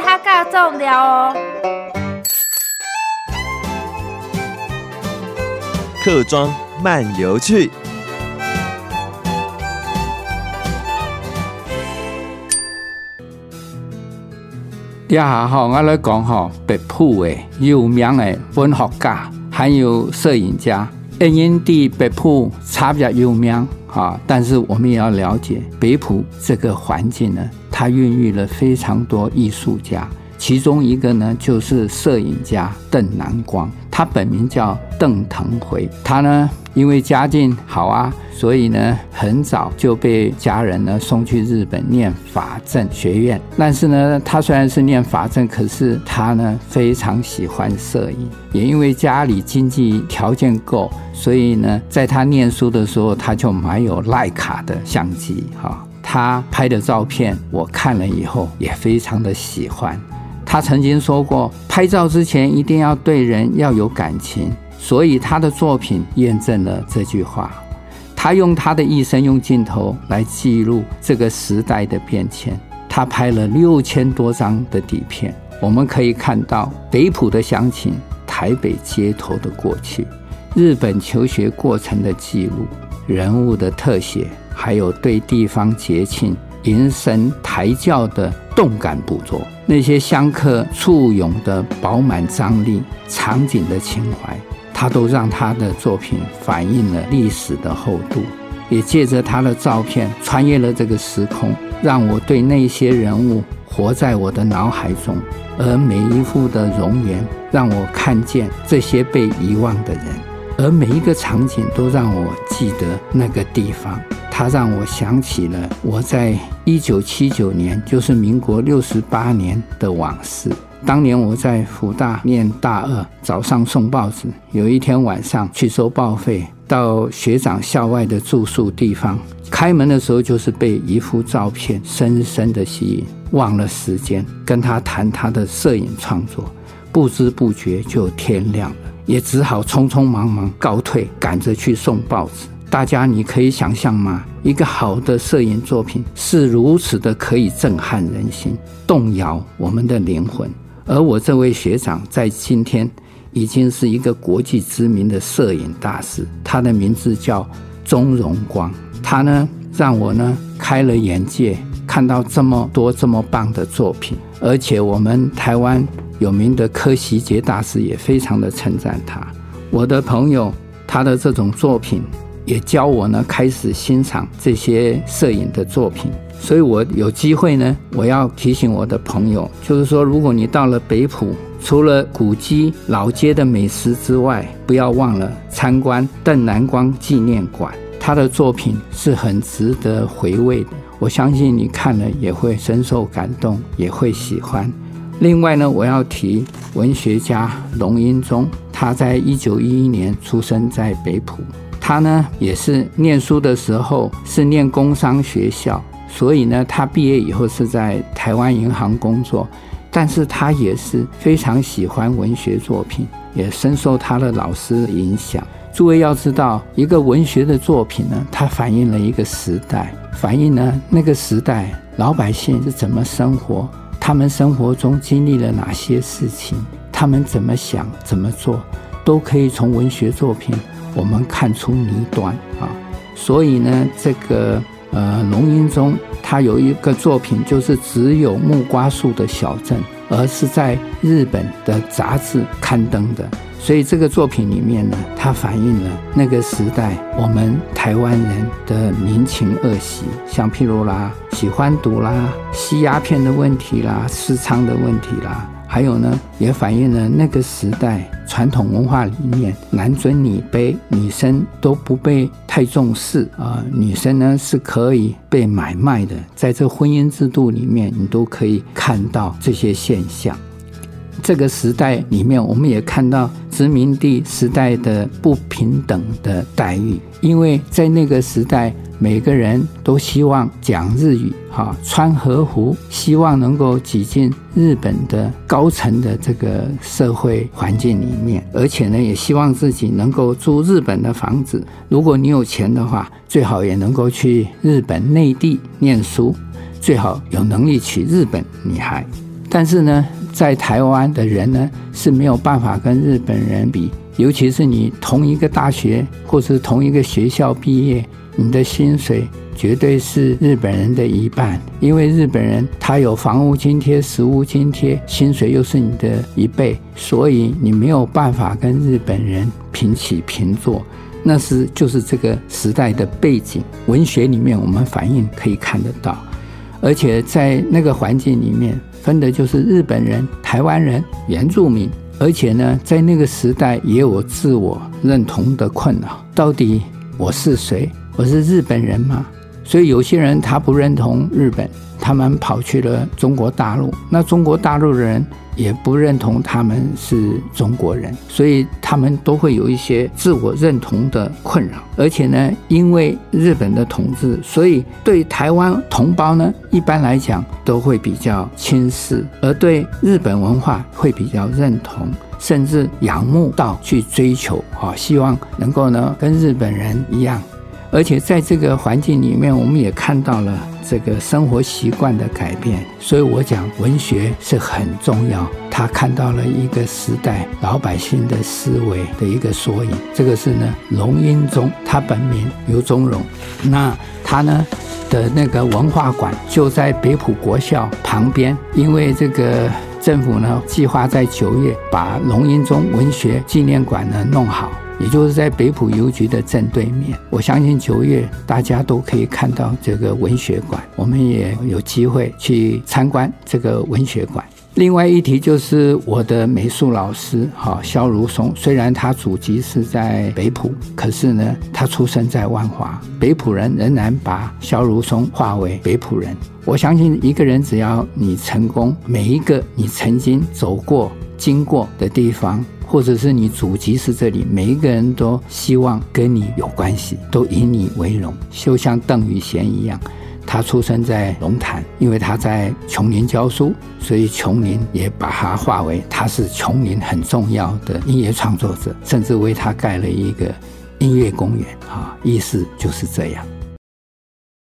较较重要哦。客庄漫游趣。大家好，我来讲哈北埔的有名的文学家，还有摄影家。因地北埔差别有名哈，但是我们也要了解北埔这个环境呢，它孕育了非常多艺术家。其中一个呢，就是摄影家邓南光，他本名叫邓腾辉。他呢，因为家境好啊，所以呢，很早就被家人呢送去日本念法政学院。但是呢，他虽然是念法政，可是他呢非常喜欢摄影，也因为家里经济条件够，所以呢，在他念书的时候，他就买有徕卡的相机哈。他拍的照片，我看了以后也非常的喜欢。他曾经说过，拍照之前一定要对人要有感情，所以他的作品验证了这句话。他用他的一生用镜头来记录这个时代的变迁。他拍了六千多张的底片，我们可以看到北埔的乡情、台北街头的过去、日本求学过程的记录、人物的特写，还有对地方节庆。迎神抬轿的动感捕捉，那些香客簇拥的饱满张力、场景的情怀，他都让他的作品反映了历史的厚度，也借着他的照片穿越了这个时空，让我对那些人物活在我的脑海中，而每一幅的容颜让我看见这些被遗忘的人，而每一个场景都让我记得那个地方。它让我想起了我在一九七九年，就是民国六十八年的往事。当年我在福大念大二，早上送报纸，有一天晚上去收报废，到学长校外的住宿地方，开门的时候就是被一幅照片深深的吸引，忘了时间，跟他谈他的摄影创作，不知不觉就天亮了，也只好匆匆忙忙告退，赶着去送报纸。大家，你可以想象吗？一个好的摄影作品是如此的可以震撼人心，动摇我们的灵魂。而我这位学长在今天已经是一个国际知名的摄影大师，他的名字叫钟荣光。他呢，让我呢开了眼界，看到这么多这么棒的作品，而且我们台湾有名的柯希杰大师也非常的称赞他。我的朋友，他的这种作品。也教我呢，开始欣赏这些摄影的作品。所以我有机会呢，我要提醒我的朋友，就是说，如果你到了北浦，除了古迹老街的美食之外，不要忘了参观邓南光纪念馆，他的作品是很值得回味的。我相信你看了也会深受感动，也会喜欢。另外呢，我要提文学家龙英宗，他在一九一一年出生在北埔。他呢也是念书的时候是念工商学校，所以呢他毕业以后是在台湾银行工作，但是他也是非常喜欢文学作品，也深受他的老师影响。诸位要知道，一个文学的作品呢，它反映了一个时代，反映了那个时代老百姓是怎么生活，他们生活中经历了哪些事情，他们怎么想怎么做，都可以从文学作品。我们看出倪端啊，所以呢，这个呃龙瑛宗他有一个作品，就是只有木瓜树的小镇，而是在日本的杂志刊登的。所以这个作品里面呢，它反映了那个时代我们台湾人的民情恶习，像譬如啦，喜欢赌啦、吸鸦片的问题啦、私娼的问题啦。还有呢，也反映了那个时代传统文化里面男尊女卑，女生都不被太重视啊、女生呢是可以被买卖的，在这婚姻制度里面，你都可以看到这些现象。这个时代里面，我们也看到殖民地时代的不平等的待遇，因为在那个时代。每个人都希望讲日语，哈，穿和服，希望能够挤进日本的高层的这个社会环境里面，而且呢，也希望自己能够住日本的房子。如果你有钱的话，最好也能够去日本内地念书，最好有能力娶日本女孩。但是呢，在台湾的人呢是没有办法跟日本人比，尤其是你同一个大学或是同一个学校毕业，你的薪水绝对是日本人的一半，因为日本人他有房屋津贴、食物津贴，薪水又是你的一倍，所以你没有办法跟日本人平起平坐。那是就是这个时代的背景，文学里面我们反映可以看得到，而且在那个环境里面分的就是日本人、台湾人、原住民，而且呢，在那个时代也有自我认同的困扰，到底我是谁？我是日本人吗？所以有些人他不认同日本，他们跑去了中国大陆。那中国大陆的人也不认同他们是中国人，所以他们都会有一些自我认同的困扰。而且呢，因为日本的统治，所以对台湾同胞呢，一般来讲都会比较轻视，而对日本文化会比较认同，甚至仰慕到去追求啊，希望能够呢跟日本人一样。而且在这个环境里面，我们也看到了这个生活习惯的改变。所以我讲文学是很重要，他看到了一个时代老百姓的思维的一个缩影。这个是呢，龙英宗，他本名刘宗荣。那他呢的那个文化馆就在北埔国校旁边，因为这个政府呢计划在九月把龙英宗文学纪念馆呢弄好。也就是在北埔邮局的正对面，我相信九月大家都可以看到这个文学馆，我们也有机会去参观这个文学馆。另外一题就是我的美术老师哈肖如松，虽然他祖籍是在北埔，可是呢，他出生在万华，北埔人仍然把肖如松划为北埔人。我相信一个人只要你成功，每一个你曾经走过、经过的地方。或者是你祖籍是这里，每一个人都希望跟你有关系，都以你为荣。就像邓雨贤一样，他出生在龙潭，因为他在琼林教书，所以琼林也把他划为他是琼林很重要的音乐创作者，甚至为他盖了一个音乐公园啊，意思就是这样。